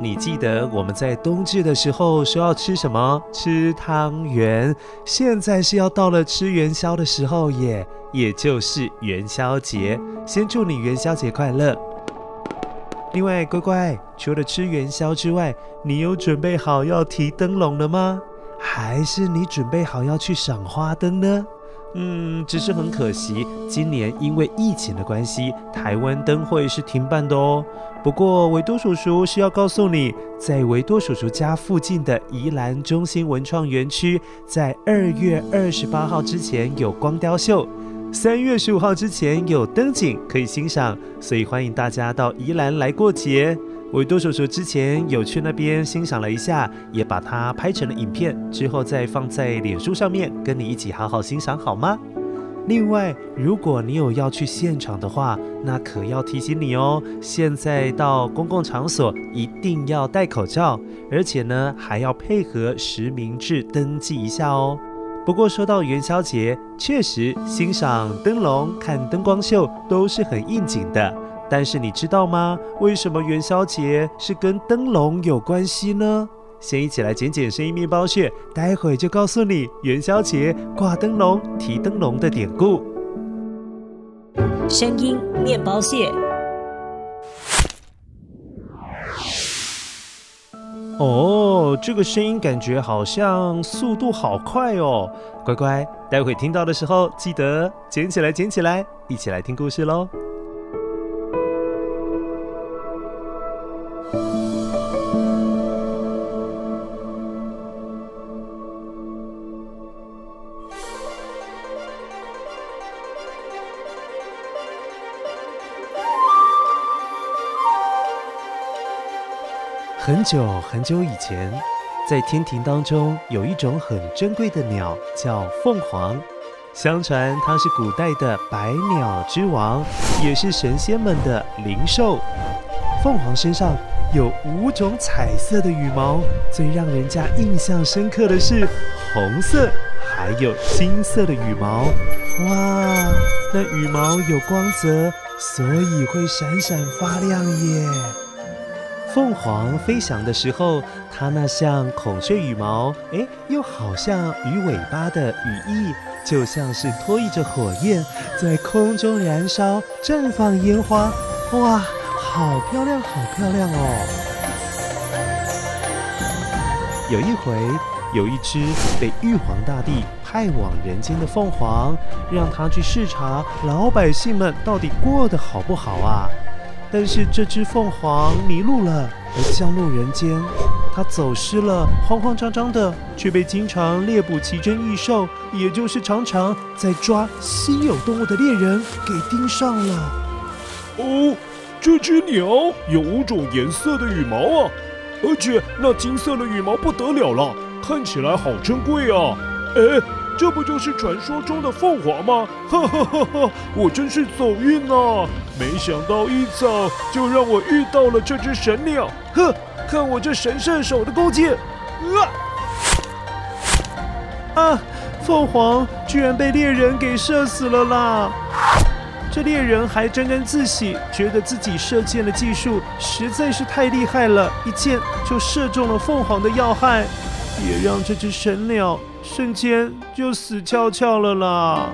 你记得我们在冬至的时候说要吃什么？吃汤圆。现在是要到了吃元宵的时候耶，也就是元宵节。先祝你元宵节快乐。另外，乖乖，除了吃元宵之外，你有准备好要提灯笼了吗？还是你准备好要去赏花灯呢？嗯，只是很可惜，今年因为疫情的关系，台湾灯会是停办的哦。不过维多叔叔是要告诉你，在维多叔叔家附近的宜兰中心文创园区，在二月二十八号之前有光雕秀，三月十五号之前有灯景可以欣赏，所以欢迎大家到宜兰来过节。维多叔叔之前有去那边欣赏了一下，也把它拍成了影片，之后再放在脸书上面，跟你一起好好欣赏，好吗？另外，如果你有要去现场的话，那可要提醒你哦，现在到公共场所一定要戴口罩，而且呢还要配合实名制登记一下哦。不过说到元宵节，确实欣赏灯笼、看灯光秀都是很应景的。但是你知道吗？为什么元宵节是跟灯笼有关系呢？先一起来捡捡声音面包屑，待会就告诉你元宵节挂灯笼、提灯笼的典故。声音面包屑。哦，这个声音感觉好像速度好快哦！乖乖，待会听到的时候记得捡起来，捡起来，一起来听故事喽。很久很久以前，在天庭当中有一种很珍贵的鸟，叫凤凰。相传它是古代的百鸟之王，也是神仙们的灵兽。凤凰身上有五种彩色的羽毛，最让人家印象深刻的是红色，还有金色的羽毛。哇，那羽毛有光泽，所以会闪闪发亮耶。凤凰飞翔的时候，它那像孔雀羽毛，诶，又好像鱼尾巴的羽翼，就像是托曳着火焰在空中燃烧，绽放烟花。哇，好漂亮，好漂亮哦！有一回，有一只被玉皇大帝派往人间的凤凰，让它去视察老百姓们到底过得好不好啊。但是这只凤凰迷路了，而降落人间，它走失了，慌慌张张的，却被经常猎捕奇珍异兽，也就是常常在抓稀有动物的猎人给盯上了。哦，这只鸟有五种颜色的羽毛啊，而且那金色的羽毛不得了了，看起来好珍贵啊！哎。这不就是传说中的凤凰吗？哈哈哈哈！我真是走运啊！没想到一早就让我遇到了这只神鸟。哼，看我这神射手的弓箭！啊！啊！凤凰居然被猎人给射死了啦！这猎人还沾沾自喜，觉得自己射箭的技术实在是太厉害了，一箭就射中了凤凰的要害，也让这只神鸟瞬间就死翘翘了啦。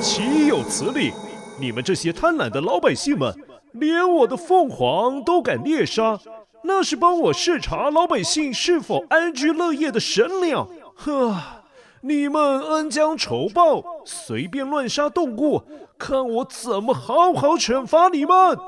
岂有此理！你们这些贪婪的老百姓们！连我的凤凰都敢猎杀，那是帮我视察老百姓是否安居乐业的神鸟。呵，你们恩将仇报，随便乱杀动物，看我怎么好好惩罚你们！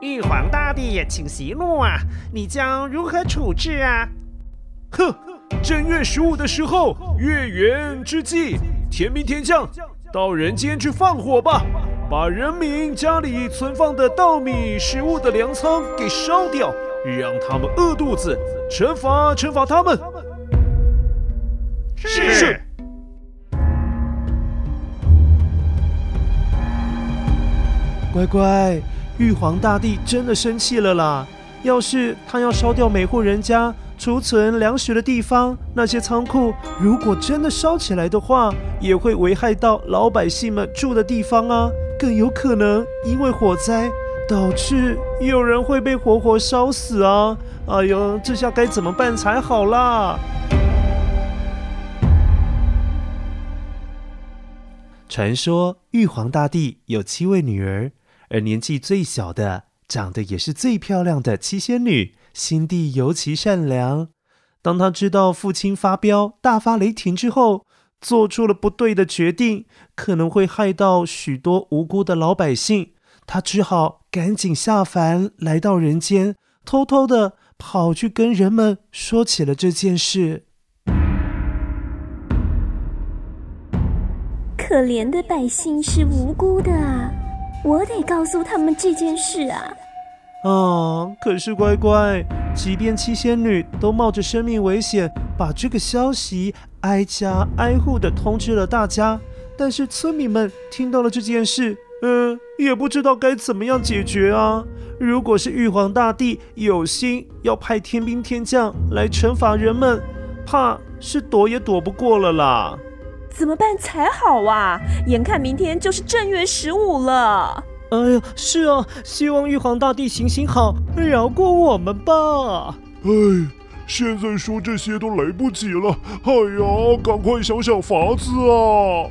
玉皇大帝，请息怒啊！你将如何处置啊？哼，正月十五的时候，月圆之际。天兵天将，到人间去放火吧，把人民家里存放的稻米、食物的粮仓给烧掉，让他们饿肚子，惩罚惩罚他们。是。是乖乖，玉皇大帝真的生气了啦！要是他要烧掉每户人家。储存粮食的地方，那些仓库如果真的烧起来的话，也会危害到老百姓们住的地方啊！更有可能因为火灾导致有人会被活活烧死啊！哎呦，这下该怎么办才好啦？传说玉皇大帝有七位女儿，而年纪最小的，长得也是最漂亮的七仙女。心地尤其善良。当她知道父亲发飙、大发雷霆之后，做出了不对的决定，可能会害到许多无辜的老百姓，他只好赶紧下凡，来到人间，偷偷的跑去跟人们说起了这件事。可怜的百姓是无辜的啊，我得告诉他们这件事啊。啊！可是乖乖，即便七仙女都冒着生命危险把这个消息挨家挨户的通知了大家，但是村民们听到了这件事，嗯，也不知道该怎么样解决啊。如果是玉皇大帝有心要派天兵天将来惩罚人们，怕是躲也躲不过了啦。怎么办才好啊？眼看明天就是正月十五了。哎呀，是啊，希望玉皇大帝行行好，饶过我们吧。哎，现在说这些都来不及了。哎呀，赶快想想法子啊！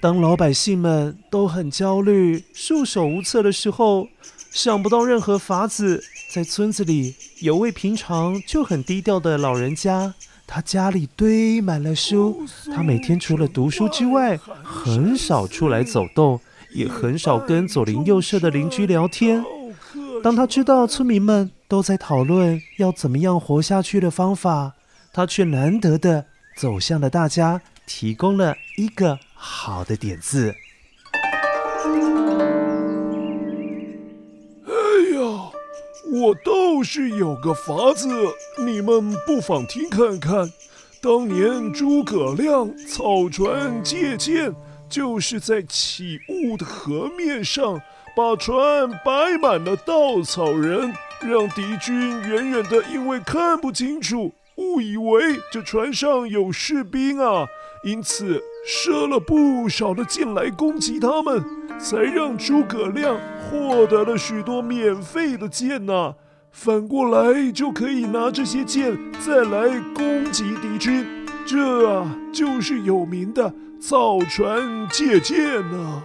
当老百姓们都很焦虑、束手无策的时候，想不到任何法子，在村子里有位平常就很低调的老人家。他家里堆满了书，他每天除了读书之外，很少出来走动，也很少跟左邻右舍的邻居聊天。当他知道村民们都在讨论要怎么样活下去的方法，他却难得的走向了大家，提供了一个好的点子。哎呀我倒是有个法子，你们不妨听看看。当年诸葛亮草船借箭，就是在起雾的河面上，把船摆满了稻草人，让敌军远远的因为看不清楚，误以为这船上有士兵啊，因此射了不少的箭来攻击他们，才让诸葛亮。获得了许多免费的箭呐、啊，反过来就可以拿这些箭再来攻击敌军，这啊就是有名的草船借箭呐、啊。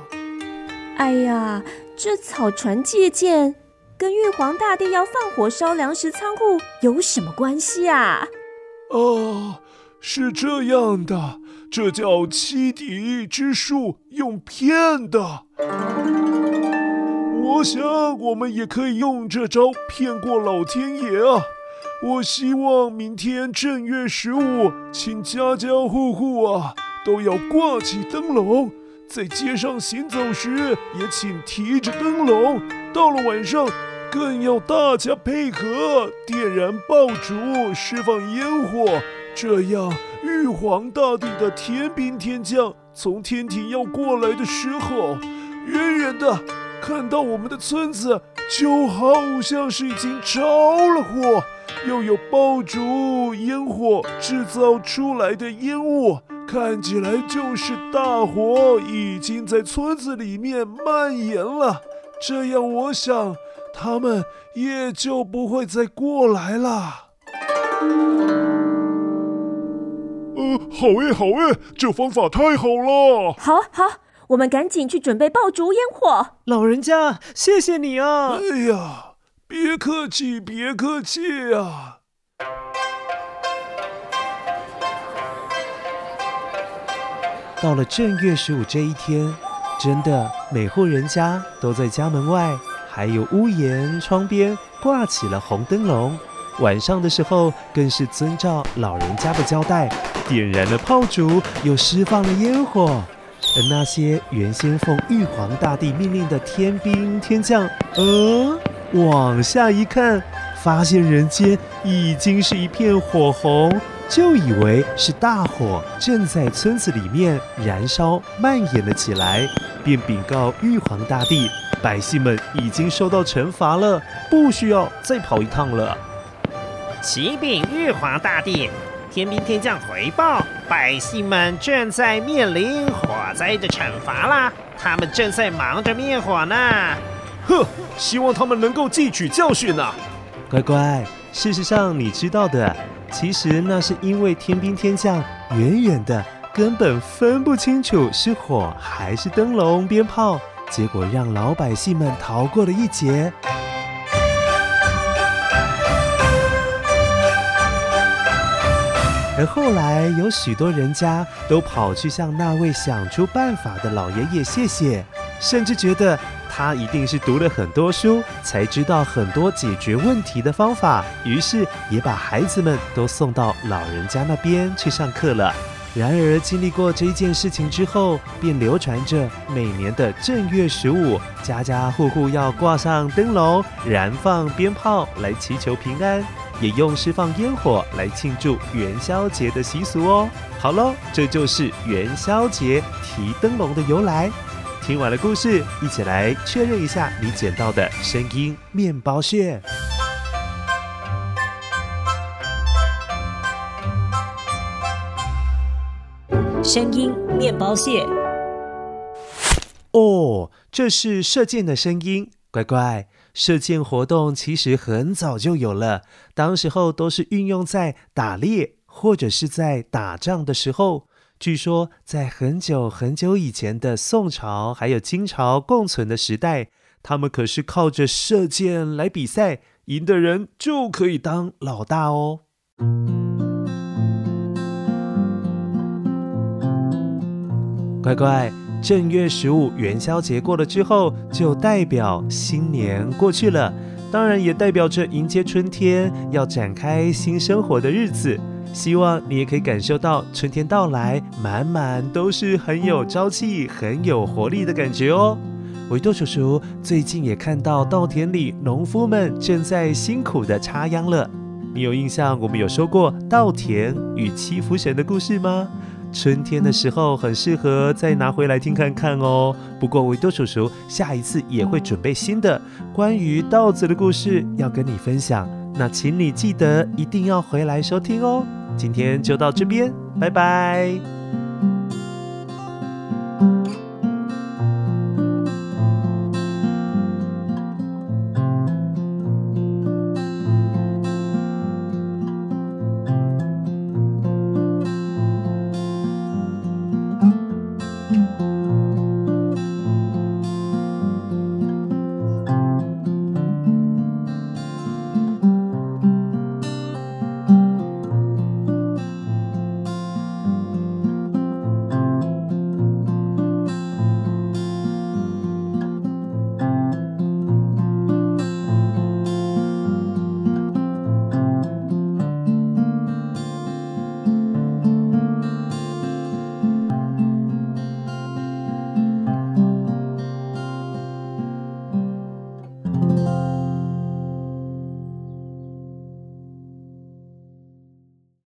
哎呀，这草船借箭跟玉皇大帝要放火烧粮食仓库有什么关系啊？哦，是这样的，这叫欺敌之术，用骗的。我想，我们也可以用这招骗过老天爷啊！我希望明天正月十五，请家家户户啊都要挂起灯笼，在街上行走时也请提着灯笼。到了晚上，更要大家配合点燃爆竹，释放烟火。这样，皇大帝的天兵天将从天庭要过来的时候，远远的看到我们的村子，就好像是已经着了火，又有爆竹烟火制造出来的烟雾，看起来就是大火已经在村子里面蔓延了。这样，我想他们也就不会再过来了。呃，好诶，好诶，这方法太好了。好，好，我们赶紧去准备爆竹烟火。老人家，谢谢你啊！哎呀，别客气，别客气啊！到了正月十五这一天，真的每户人家都在家门外，还有屋檐、窗边挂起了红灯笼。晚上的时候，更是遵照老人家的交代。点燃了炮竹，又释放了烟火，而那些原先奉玉皇大帝命令的天兵天将，呃，往下一看，发现人间已经是一片火红，就以为是大火正在村子里面燃烧蔓延了起来，便禀告玉皇大帝，百姓们已经受到惩罚了，不需要再跑一趟了。启禀玉皇大帝。天兵天将回报，百姓们正在面临火灾的惩罚啦！他们正在忙着灭火呢。哼，希望他们能够汲取教训啊。乖乖，事实上你知道的，其实那是因为天兵天将远远的根本分不清楚是火还是灯笼鞭炮，结果让老百姓们逃过了一劫。而后来有许多人家都跑去向那位想出办法的老爷爷谢谢，甚至觉得他一定是读了很多书，才知道很多解决问题的方法，于是也把孩子们都送到老人家那边去上课了。然而经历过这一件事情之后，便流传着每年的正月十五，家家户户要挂上灯笼，燃放鞭炮来祈求平安。也用释放烟火来庆祝元宵节的习俗哦。好喽，这就是元宵节提灯笼的由来。听完了故事，一起来确认一下你捡到的声音面包屑。声音面包屑。哦，这是射箭的声音，乖乖。射箭活动其实很早就有了，当时候都是运用在打猎或者是在打仗的时候。据说在很久很久以前的宋朝还有金朝共存的时代，他们可是靠着射箭来比赛，赢的人就可以当老大哦。乖乖。正月十五元宵节过了之后，就代表新年过去了，当然也代表着迎接春天，要展开新生活的日子。希望你也可以感受到春天到来，满满都是很有朝气、很有活力的感觉哦。维多叔叔最近也看到稻田里农夫们正在辛苦地插秧了。你有印象我们有说过稻田与七福神的故事吗？春天的时候很适合再拿回来听看看哦。不过维多叔叔下一次也会准备新的关于稻子的故事要跟你分享，那请你记得一定要回来收听哦。今天就到这边，拜拜。